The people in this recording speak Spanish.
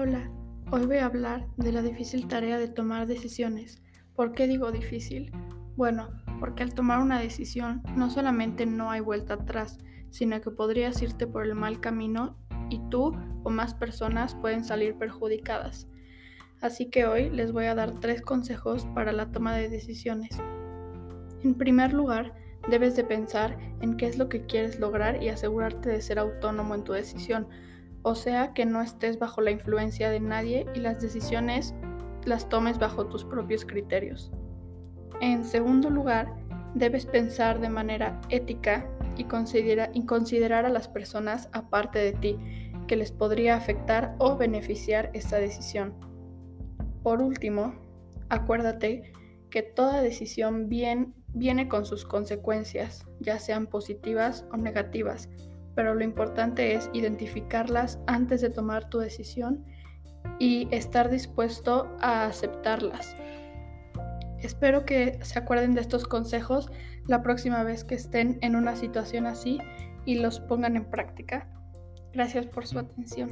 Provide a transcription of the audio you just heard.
Hola, hoy voy a hablar de la difícil tarea de tomar decisiones. ¿Por qué digo difícil? Bueno, porque al tomar una decisión no solamente no hay vuelta atrás, sino que podrías irte por el mal camino y tú o más personas pueden salir perjudicadas. Así que hoy les voy a dar tres consejos para la toma de decisiones. En primer lugar, debes de pensar en qué es lo que quieres lograr y asegurarte de ser autónomo en tu decisión, o sea que no estés bajo la influencia de nadie y las decisiones las tomes bajo tus propios criterios. En segundo lugar, debes pensar de manera ética y, y considerar a las personas aparte de ti que les podría afectar o beneficiar esta decisión. Por último, acuérdate que toda decisión viene con sus consecuencias, ya sean positivas o negativas, pero lo importante es identificarlas antes de tomar tu decisión y estar dispuesto a aceptarlas. Espero que se acuerden de estos consejos la próxima vez que estén en una situación así y los pongan en práctica. Gracias por su atención.